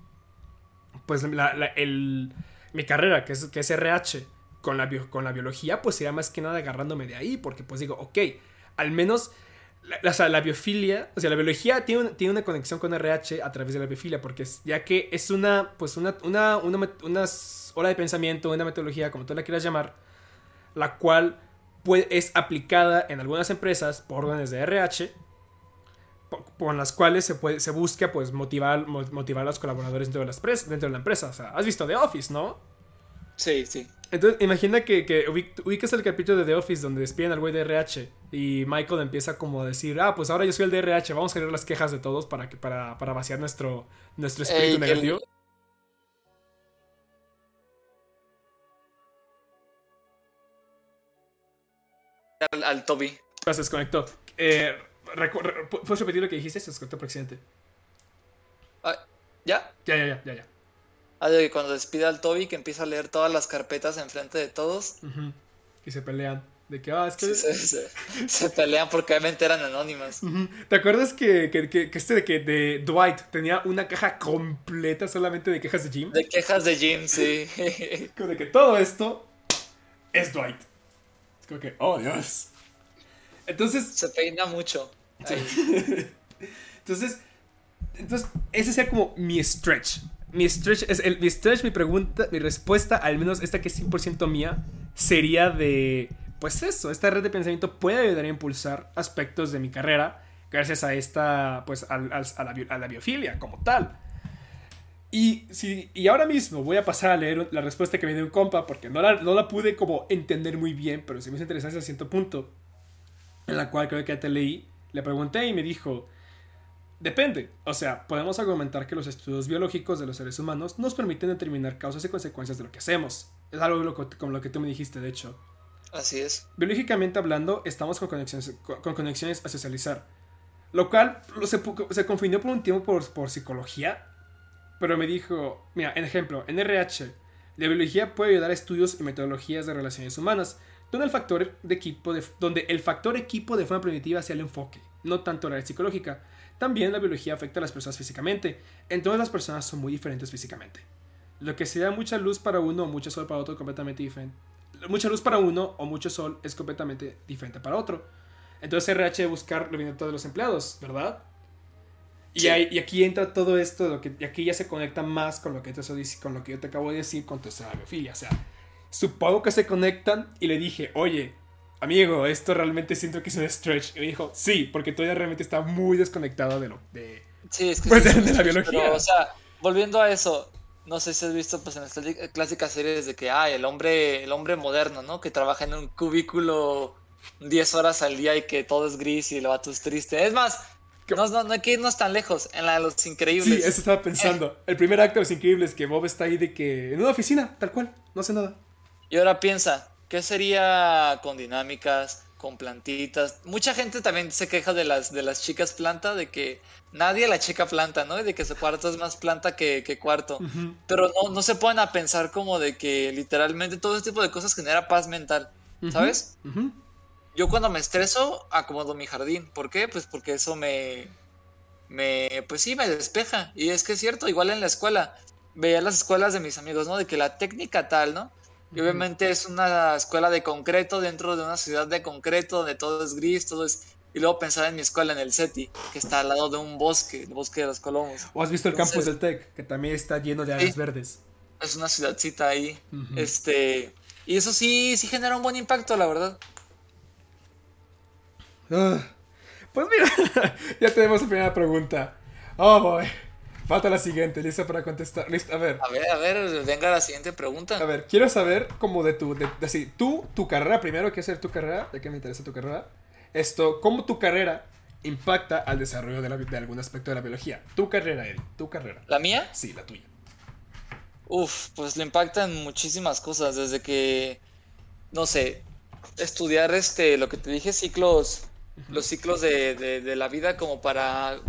Pues el, mi carrera, que es, que es RH, con la, con la biología, pues sería más que nada agarrándome de ahí, porque pues digo, ok, al menos la, la biofilia, o sea, la biología tiene, tiene, una conexión con RH a través de la biofilia, porque ya que es una, pues una, una, una, una hora de pensamiento, una metodología, como tú la quieras llamar, la cual pues, es aplicada en algunas empresas por órdenes de RH con las cuales se, puede, se busca pues motivar, motivar a los colaboradores dentro de, las dentro de la empresa. O sea, has visto The Office, ¿no? Sí, sí. Entonces, imagina que, que ubicas el capítulo de The Office donde despiden al güey de RH y Michael empieza como a decir, ah, pues ahora yo soy el de RH, vamos a leer las quejas de todos para, que, para, para vaciar nuestro, nuestro espíritu negativo. Al, al Toby. Se desconectó. Eh, ¿Puedes repetir lo que dijiste? Se escuchó presidente. Ah, ¿Ya? Ya, ya, ya, ya, ya. Ah, de cuando despide al Toby que empieza a leer todas las carpetas enfrente de todos. Y se pelean. De que, ah, es que... se pelean porque obviamente eran anónimas. ¿Te acuerdas que, que, que, este de que de Dwight tenía una caja completa solamente de quejas de Jim? De quejas de Jim, sí. como de que todo esto es Dwight. Es como que, oh Dios. Entonces. Se peina mucho. entonces, entonces, ese sería como mi stretch. Mi stretch, el, mi stretch, mi pregunta, mi respuesta, al menos esta que es 100% mía, sería de, pues eso, esta red de pensamiento puede ayudar a impulsar aspectos de mi carrera gracias a esta, pues a, la, biofilia como tal. Y, si, y ahora mismo voy a pasar a leer la respuesta que me dio un compa porque no la, no la pude como entender muy bien, pero sí me hizo interesante a cierto punto, en la cual creo que ya te leí le pregunté y me dijo, depende. O sea, podemos argumentar que los estudios biológicos de los seres humanos nos permiten determinar causas y consecuencias de lo que hacemos. Es algo como lo que tú me dijiste, de hecho. Así es. Biológicamente hablando, estamos con conexiones, con conexiones a socializar. Lo cual se, se confundió por un tiempo por, por psicología. Pero me dijo, mira, en ejemplo, en RH, la biología puede ayudar a estudios y metodologías de relaciones humanas, donde el factor de equipo de, donde el factor equipo de forma primitiva sea el enfoque, no tanto la psicológica. También la biología afecta a las personas físicamente, entonces las personas son muy diferentes físicamente. Lo que sea mucha luz para uno o mucho sol para otro es completamente diferente. Mucha luz para uno o mucho sol es completamente diferente para otro. Entonces RH de buscar lo bien de los empleados, ¿verdad? Y, y, aquí entra todo esto, lo que, y aquí ya se conecta más con lo que, te, con lo que yo te acabo de decir con tu biofilia. O sea, Supongo que se conectan y le dije, oye, amigo, esto realmente siento que es un stretch. Y me dijo, sí, porque todavía realmente está muy desconectado de lo de, sí, es que pues, de, la biología. o sea, volviendo a eso, no sé si has visto pues en estas clásicas series de que hay el hombre, el hombre moderno, ¿no? Que trabaja en un cubículo 10 horas al día y que todo es gris y el vato es triste. Es más, no, no, no, hay que irnos tan lejos. En la de los increíbles. Sí, eso estaba pensando. Eh. El primer acto de los increíbles que Bob está ahí de que. en una oficina, tal cual. No hace nada. Y ahora piensa, ¿qué sería con dinámicas, con plantitas. Mucha gente también se queja de las, de las chicas planta, de que nadie la chica planta, ¿no? Y de que su cuarto es más planta que, cuarto. Pero no, no se pueden a pensar como de que literalmente todo ese tipo de cosas genera paz mental, ¿sabes? Yo cuando me estreso acomodo mi jardín. ¿Por qué? Pues porque eso me, me, pues sí, me despeja. Y es que es cierto, igual en la escuela, veía las escuelas de mis amigos, ¿no? De que la técnica tal, ¿no? Y obviamente es una escuela de concreto dentro de una ciudad de concreto donde todo es gris, todo es... Y luego pensaba en mi escuela en el SETI, que está al lado de un bosque, el bosque de los Colomos. ¿O has visto el campus del TEC, que también está lleno de áreas verdes? Es una ciudadcita ahí. Este... Y eso sí, sí genera un buen impacto, la verdad. Ah, pues mira, ya tenemos la primera pregunta. Oh boy. Falta la siguiente, lista para contestar. Listo, a ver. A ver, a ver, venga la siguiente pregunta. A ver, quiero saber como de tu, de, así, tú, tu carrera, primero, ¿qué hacer tu carrera? Ya que me interesa tu carrera. Esto, ¿cómo tu carrera impacta al desarrollo de, de algún aspecto de la biología? Tu carrera, Eddie, tu carrera. ¿La mía? Sí, la tuya. Uf, pues le impactan muchísimas cosas, desde que, no sé, estudiar este, lo que te dije, ciclos, los ciclos de, de la vida como para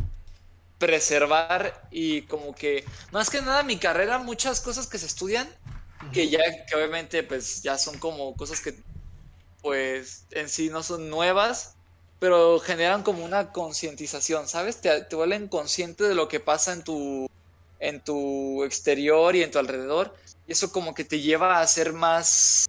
preservar y como que, más que nada mi carrera, muchas cosas que se estudian, que ya, que obviamente pues ya son como cosas que pues en sí no son nuevas, pero generan como una concientización, ¿sabes? Te, te vuelven consciente de lo que pasa en tu, en tu exterior y en tu alrededor, y eso como que te lleva a ser más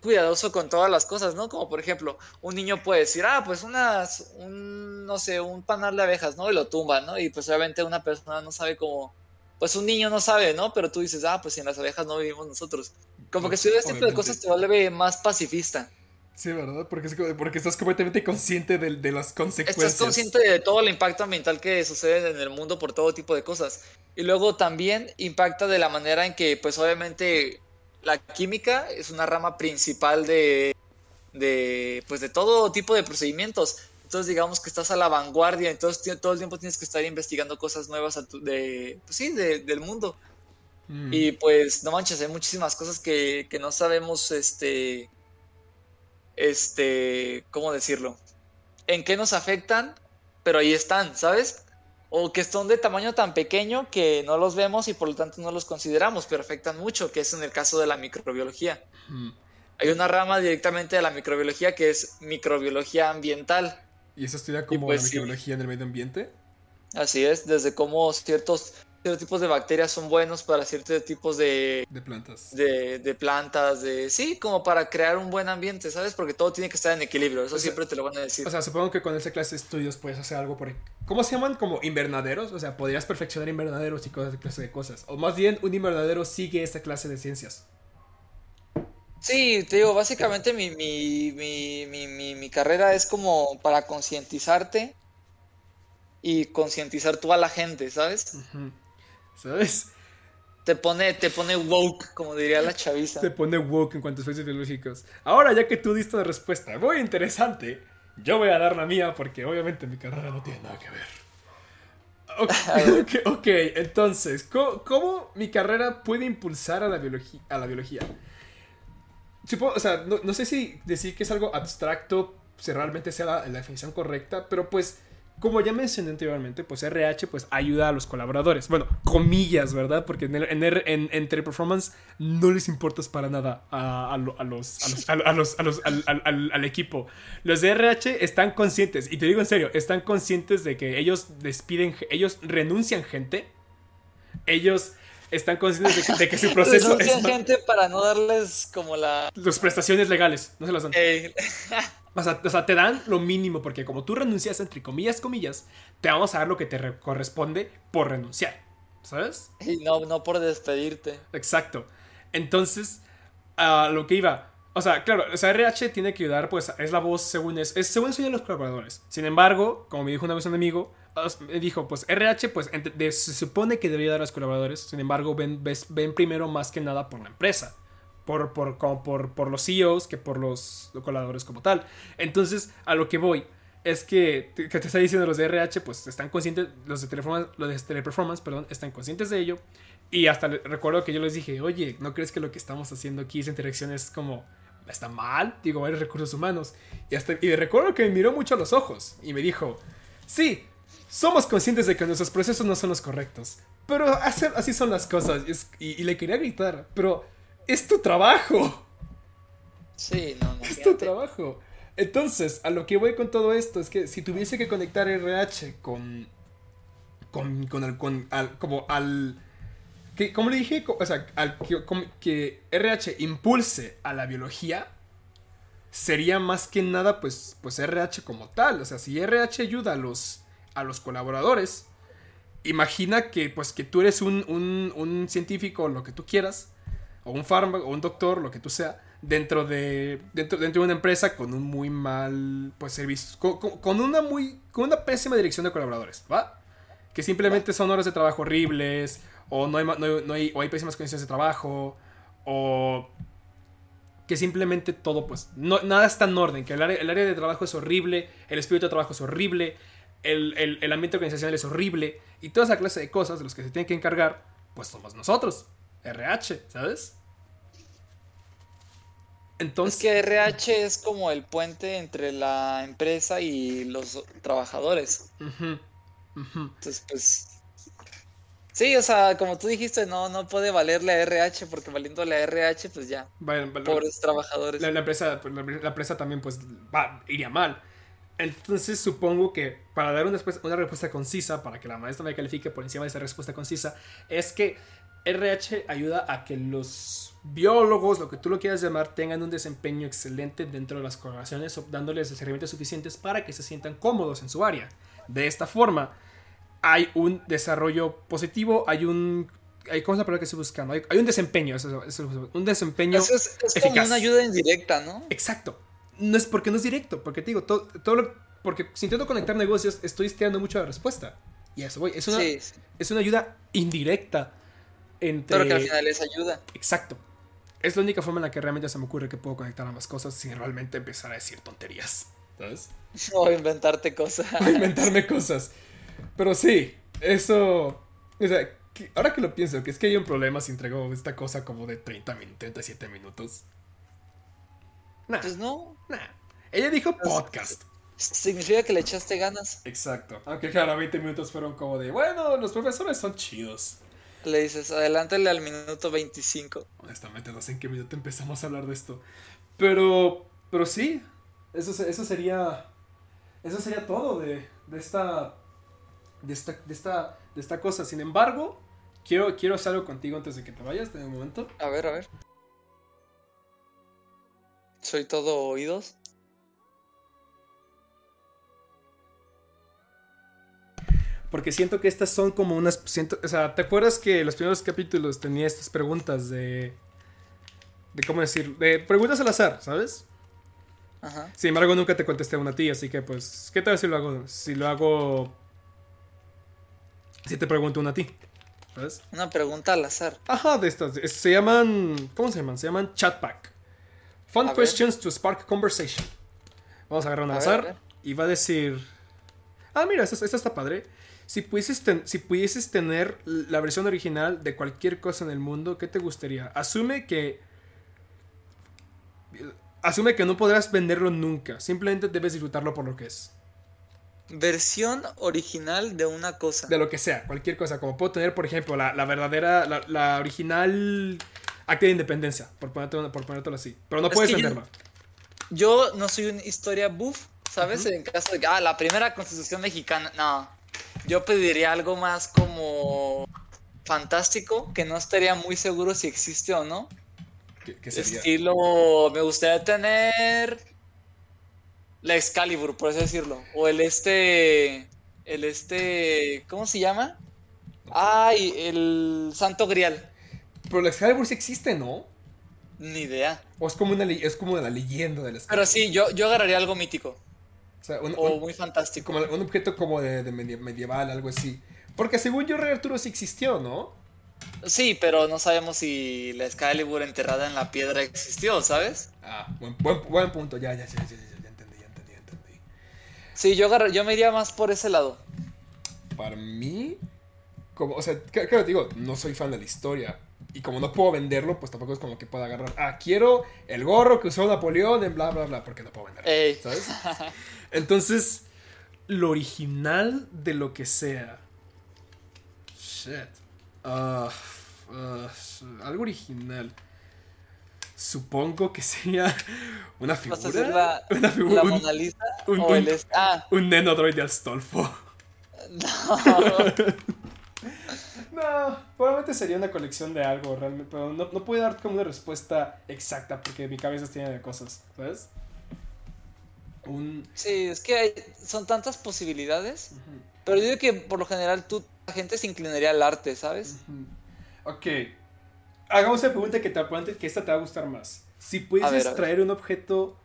cuidadoso con todas las cosas, ¿no? Como por ejemplo, un niño puede decir, ah, pues unas, un, no sé, un panal de abejas, ¿no? Y lo tumba, ¿no? Y pues obviamente una persona no sabe cómo, pues un niño no sabe, ¿no? Pero tú dices, ah, pues en las abejas no vivimos nosotros. Como que si este tipo de cosas te vuelve más pacifista. Sí, ¿verdad? Porque, porque estás completamente consciente de, de, las consecuencias. Estás consciente de todo el impacto ambiental que sucede en el mundo por todo tipo de cosas. Y luego también impacta de la manera en que, pues obviamente, la química es una rama principal de, de, pues de todo tipo de procedimientos. Entonces digamos que estás a la vanguardia, entonces todo el tiempo tienes que estar investigando cosas nuevas de, pues sí, del mundo. Mm. Y pues no manches, hay muchísimas cosas que, que no sabemos, este, este, ¿cómo decirlo? En qué nos afectan, pero ahí están, ¿sabes? O que son de tamaño tan pequeño que no los vemos y por lo tanto no los consideramos, pero afectan mucho, que es en el caso de la microbiología. Hay una rama directamente de la microbiología que es microbiología ambiental. ¿Y eso estudia como pues la microbiología en el medio ambiente? Así es, desde cómo ciertos ciertos tipos de bacterias son buenos para ciertos tipos de... De plantas. De, de, plantas, de... Sí, como para crear un buen ambiente, ¿sabes? Porque todo tiene que estar en equilibrio, eso siempre te lo van a decir. O sea, supongo que con esa clase de estudios puedes hacer algo por... ¿Cómo se llaman? Como invernaderos. O sea, podrías perfeccionar invernaderos y cosas de clase de cosas. O más bien, un invernadero sigue esta clase de ciencias. Sí, te digo, básicamente mi, mi, mi, mi, mi carrera es como para concientizarte y concientizar tú a la gente, ¿sabes? ¿Sabes? Te pone, te pone woke, como diría la chaviza. Te pone woke en cuanto a efectos biológicos. Ahora, ya que tú diste la respuesta muy interesante, yo voy a dar la mía porque obviamente mi carrera no tiene nada que ver. Ok, okay, entonces, ¿cómo, mi carrera puede impulsar a la biología? A la biología? Supongo, o sea, no, sé si decir que es algo abstracto, si realmente sea la definición correcta, pero pues como ya mencioné anteriormente, pues RH pues ayuda a los colaboradores. Bueno, comillas, ¿verdad? Porque en, en, en, en Teleperformance no les importas para nada a, a, los, a los, a los, a los al, al, al, equipo. Los de RH están conscientes, y te digo en serio, están conscientes de que ellos despiden, ellos renuncian gente. Ellos están conscientes de que, su proceso renuncian gente para no darles como la... Las prestaciones legales, no se las dan. O sea, te dan lo mínimo, porque como tú renuncias, entre comillas, comillas, te vamos a dar lo que te corresponde por renunciar. ¿Sabes? Y no, no por despedirte. Exacto. Entonces, a lo que iba. O sea, claro, o sea, RH tiene que ayudar, pues es la voz según es, es según son los colaboradores. Sin embargo, como me dijo una vez un amigo, me dijo, pues RH, pues se supone que debería dar a los colaboradores. Sin embargo, ven, ven primero más que nada por la empresa por, por, como por, por los CEOs que por los colaboradores como tal. Entonces, a lo que voy es que, que te está diciendo los de RH, pues están conscientes, los de Teleperformance, los de Teleperformance, perdón, están conscientes de ello. Y hasta recuerdo que yo les dije, oye, ¿no crees que lo que estamos haciendo aquí, esa interacción es como está mal, digo, varios recursos humanos. Y, hasta, y recuerdo que me miró mucho a los ojos y me dijo, sí, somos conscientes de que nuestros procesos no son los correctos, pero así son las cosas. Y, le quería gritar, pero es tu trabajo. Sí, no, no. Es tu trabajo. Entonces, a lo que voy con todo esto es que si tuviese que conectar RH con. con. con, el, con al, como al. Que, como le dije, o sea, al, que, que RH impulse a la biología, sería más que nada, pues, pues RH como tal. O sea, si RH ayuda a los, a los colaboradores, imagina que, pues, que tú eres un, un, un científico, lo que tú quieras, o un fármaco, o un doctor, lo que tú sea dentro de, dentro, dentro de una empresa con un muy mal pues, servicio, con, una muy, con una pésima dirección de colaboradores, ¿va? Que simplemente son horas de trabajo horribles, o no hay, no hay, o hay pésimas condiciones de trabajo, o que simplemente todo, pues, no, nada está en orden, que el área, el área de trabajo es horrible, el espíritu de trabajo es horrible, el, el, el ambiente organizacional es horrible, y toda esa clase de cosas de los que se tienen que encargar, pues somos nosotros, RH, ¿sabes? Entonces, es que RH es como el puente entre la empresa y los trabajadores. Entonces, pues. Sí, o sea, como tú dijiste, no, no puede valerle a RH, porque valiendo la RH, pues ya. pobres trabajadores. La, empresa, pues, la, empresa también, pues, va, iría mal. Entonces supongo que para dar una, una respuesta concisa, para que la maestra me califique por encima de esa respuesta concisa, es que RH ayuda a que los biólogos, lo que tú lo quieras llamar, tengan un desempeño excelente dentro de las colaboraciones, dándoles las herramientas suficientes para que se sientan cómodos en su área. De esta forma, hay un desarrollo positivo, hay un... Hay, ¿Cómo es la palabra que estoy buscando? Hay, un desempeño, un desempeño es, es, como una ayuda indirecta, ¿no? Exacto. No es porque no es directo, porque te digo, todo, todo porque si intento conectar negocios, estoy estirando mucho la respuesta. Y eso voy. Es una, es una ayuda indirecta pero que al final les ayuda. Exacto. Es la única forma en la que realmente se me ocurre que puedo conectar ambas cosas sin realmente empezar a decir tonterías. ¿Sabes? O inventarte cosas. O inventarme cosas. Pero sí, eso. O sea, ahora que lo pienso, que es que hay un problema si entrego esta cosa como de 30 minutos, 37 minutos. Nah, pues no. Nah. Ella dijo pues, podcast. Significa que le echaste ganas. Exacto. Aunque claro, 20 minutos fueron como de, bueno, los profesores son chidos. Le dices, adelántale al minuto 25. Honestamente, no sé en qué minuto empezamos a hablar de esto. Pero, pero sí, eso, eso sería, eso sería todo de, de, esta, de, esta, de, esta, de esta cosa. Sin embargo, quiero, quiero hacer algo contigo antes de que te vayas, de un momento. A ver, a ver. Soy todo oídos. Porque siento que estas son como unas. Siento, o sea, ¿te acuerdas que los primeros capítulos tenía estas preguntas de. de cómo decir. de preguntas al azar, ¿sabes? Ajá. Sin embargo, nunca te contesté a una tía, así que pues. ¿Qué tal si lo hago? Si lo hago. Si te pregunto una a ti. ¿Sabes? Una pregunta al azar. Ajá, de estas. Se llaman. ¿Cómo se llaman? Se llaman chatpack. Fun questions to spark conversation. Vamos a agarrar un azar. Y va a decir. Ah, mira, esta, esta está padre. Si pudieses, si pudieses tener la versión original de cualquier cosa en el mundo, ¿qué te gustaría? Asume que... Asume que no podrás venderlo nunca. Simplemente debes disfrutarlo por lo que es. Versión original de una cosa. De lo que sea, cualquier cosa. Como puedo tener, por ejemplo, la, verdadera, la, original acta de independencia, por ponértelo, por ponértelo así. Pero no puedes venderlo. Yo, no soy una historia buff, ¿sabes? En caso de que, ah, la primera constitución mexicana. No. Yo pediría algo más como fantástico, que no estaría muy seguro si existe o no. ¿Qué, sería? Estilo, me gustaría tener la Excalibur, por así decirlo. O el este, el este, ¿cómo se llama? Ay, el Santo Grial. Pero la Excalibur sí existe, ¿no? Ni idea. O es como una, es como la leyenda de la Excalibur. Pero sí, yo, yo agarraría algo mítico. O, muy fantástico. Como un objeto como de, medieval, algo así. Porque según yo, Rey Arturo sí existió, ¿no? Sí, pero no sabemos si la Excalibur enterrada en la piedra existió, ¿sabes? Ah, buen, punto, ya, ya, ya, ya, ya, entendí, ya entendí, ya entendí. Sí, yo, yo me iría más por ese lado. Para mí, como, o sea, claro, digo, no soy fan de la historia, Y como no puedo venderlo, pues tampoco es como que pueda agarrar. Ah, quiero el gorro que usó Napoleón en bla, bla, bla, porque no puedo venderlo. ¿Sabes? Entonces, lo original de lo que sea. Shit. Ah, algo original. Supongo que sería una figura. La, una figura, la Mona Lisa? Un, o un, el, ah. un Nenodroid de Astolfo. No. no, probablemente sería una colección de algo realmente, pero no, no puedo dar como una respuesta exacta porque mi cabeza está llena de cosas, ¿sabes? Un... Sí, es que hay, son tantas posibilidades, uh -huh. pero yo digo que por lo general tú, la gente se inclinaría al arte, ¿sabes? Uh -huh. Ok, hagamos una pregunta que te que esta te va a gustar más. Si puedes traer un objeto,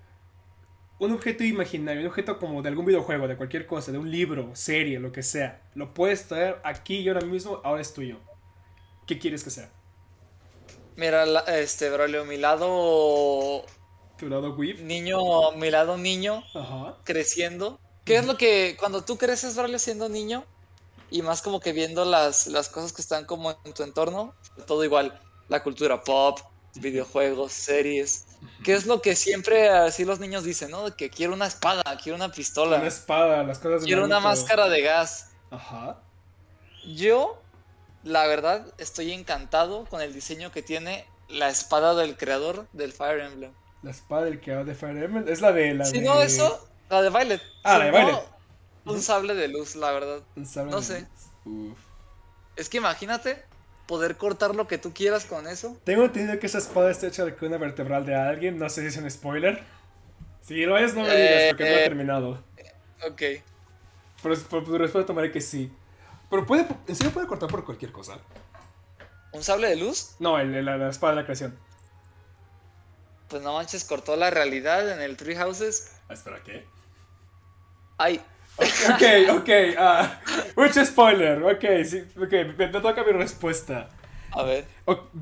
un objeto imaginario, un objeto como de algún videojuego, de cualquier cosa, de un libro, serie, lo que sea, lo puedes traer aquí y ahora mismo, ahora es tuyo. ¿Qué quieres que sea? Mira, este, Braulio, mi lado. ¿Tu lado whip? Niño, mi lado niño, Ajá. creciendo. ¿Qué es lo que, cuando tú creces, Braulio, siendo niño, y más como que viendo las, las cosas que están como en tu entorno, todo igual la cultura pop, videojuegos, series. ¿Qué es lo que siempre así los niños dicen, no? Que quiero una espada, quiero una pistola. Una espada, las cosas de Quiero una máscara de gas. Ajá. Yo, la verdad, estoy encantado con el diseño que tiene la espada del creador del Fire Emblem. La espada del creador de Fire Emblem es la de la Si de... no eso, la de Violet. Ah, si la de no, Violet. Un sable de luz, la verdad. Un sable no de sé. luz. Uf. Es que imagínate poder cortar lo que tú quieras con eso. Tengo entendido que esa espada está hecha de una vertebral de alguien. No sé si es un spoiler. Si lo es, no me digas Eh, porque no he eh. terminado. Ok. Pero por tu respuesta tomaré que sí. Pero puede, ¿en serio puede cortar por cualquier cosa? ¿Un sable de luz? No, el, el- la, la espada de la creación. Pues no manches, cortó la realidad en el Tree Houses. Ah, espera, ¿qué? Ay, Ok, ok. mucho spoiler. Ok, sí, ok. Me, me toca mi respuesta. a ver.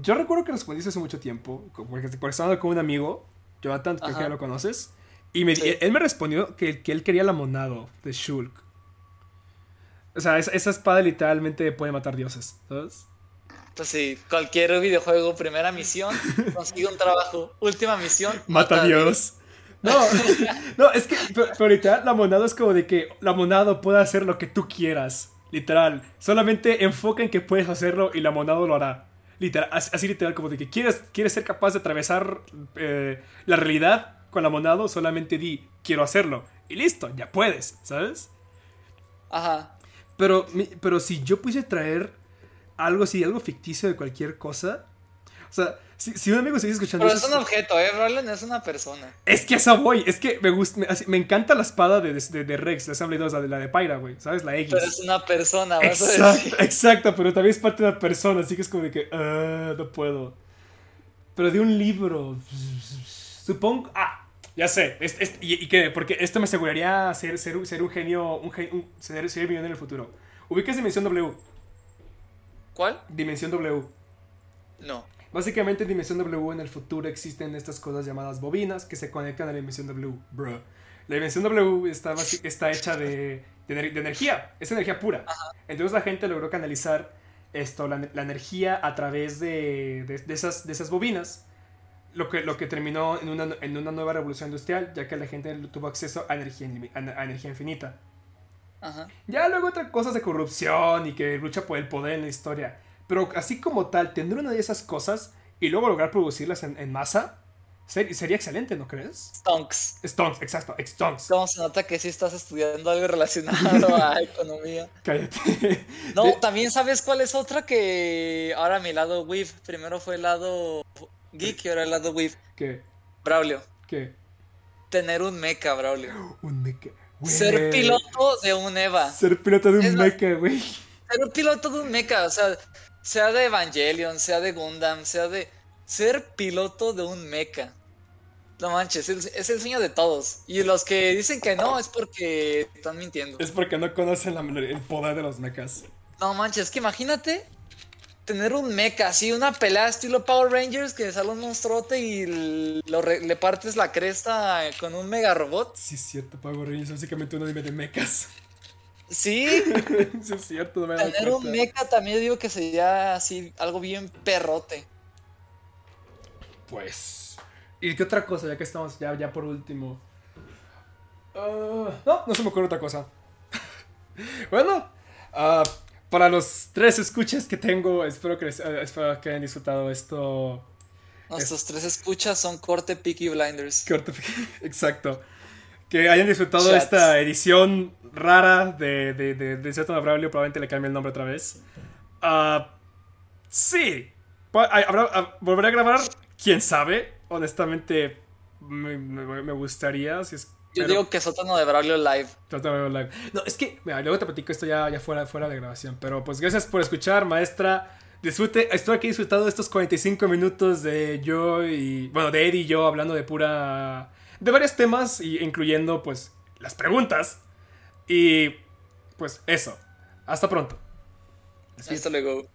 Yo recuerdo que respondiste hace mucho tiempo, porque porque estaba hablando con un amigo, Jonathan, creo que ya lo conoces, y me, Sí. él me respondió que, que él quería la monado de Shulk. O sea, esa, esa espada literalmente puede matar dioses, ¿sabes? Pues sí, cualquier videojuego, primera misión, consigue un trabajo. Última misión, Mata a Dios. No, no, es que, pero, pero literal, la monado es como de que la monado puede hacer lo que tú quieras. Literal. Solamente enfoca en que puedes hacerlo y la monado lo hará. Literal, así, así literal, como de que quieres, quieres ser capaz de atravesar eh, la realidad con la monado, solamente di, quiero hacerlo. Y listo, ya puedes, ¿sabes? Ajá. Pero, pero si yo pudiese traer algo así, algo ficticio de cualquier cosa. O sea, si, si un amigo sigue escuchando Pero es un objeto, ¿eh? Roland es una persona. es que a eso voy. Es que me gusta. Me, me encanta la espada de, de, de Rex, la Assembly 2, la de, la de Pyra, güey. ¿Sabes? La X. Pero es una persona, vas a Exacto, decir. exacto, pero también es parte de una persona, así que es como de que. ah, no puedo. Pero de un libro. Supongo. Ah, ya sé. Es- es- y, y qué? Porque esto me aseguraría ser, ser, un- ser un genio. Un, gen- un- ser, ser millonario en el futuro. ¿Ubicas Dimensión W? ¿Cuál? Dimensión W. No. Básicamente en Dimensión W en el futuro existen estas cosas llamadas bobinas que se conectan a la Dimensión W, bro. La Dimensión W está, está hecha de, de, de energía, es energía pura. Entonces la gente logró canalizar esto, la, la energía a través de, de- esas, de esas bobinas, lo que, lo que terminó en una, en una nueva revolución industrial, ya que la gente tuvo acceso a energía, a- a energía infinita. Ajá. Ya luego otras cosas de corrupción y que lucha por el poder en la historia. Pero así como tal, tener una de esas cosas y luego lograr producirlas en, en masa, ser- sería excelente, ¿no crees? Stonks. Stonks, exacto, Stonks. ¿Cómo se nota que sí estás estudiando algo relacionado a economía? Cállate. No, también sabes cuál es otra que ahora mi lado Weave. Primero fue el lado geek y ahora el lado Weave. ¿Qué? Braulio. ¿Qué? Tener un mecha, Braulio. Un mecha. Ser piloto de un EVA. Ser piloto de un mecha, güey. Ser un piloto de un mecha, o sea, sea de Evangelion, sea de Gundam, sea de... Ser piloto de un mecha. No manches, es, es el sueño de todos. Y los que dicen que no es porque están mintiendo. Es porque no conocen la- el poder de los mechas. No manches, es que imagínate tener un mecha, así, una pelea estilo Power Rangers que sale un monstruote y lo le partes la cresta con un mega robot. Sí, es cierto, Power Rangers, básicamente un anime de mechas. Sí. sí, es cierto, no me Tener un mecha también digo que sería así, algo bien perrote. Pues. ¿Y qué otra cosa? Ya que estamos, ya, ya por último. Ah, no, no se me ocurre otra cosa. bueno, uh, para los tres escuchas que tengo, espero que, eh, espero que hayan disfrutado esto. Nuestros tres escuchas son Corte Peaky Blinders. Corte exacto. Que hayan disfrutado esta edición rara de, de, de, de Cierto probablemente le cambie el nombre otra vez. Uh, sí. ¿Habrá, ¿Volveré a grabar? ¿Quién sabe? Honestamente, me, me, gustaría. Si es, Yo digo que Sótano de Braulio live. Sótano de live. No, es que, mira, luego te platico esto ya, ya fuera, fuera de grabación. Pero pues gracias por escuchar, maestra. Disfrute, estoy aquí disfrutando de estos 45 minutos de yo y. Bueno, de Eddie y yo hablando de pura. de varios temas, incluyendo, pues, las preguntas. Y. pues, eso. Hasta pronto. Hasta luego.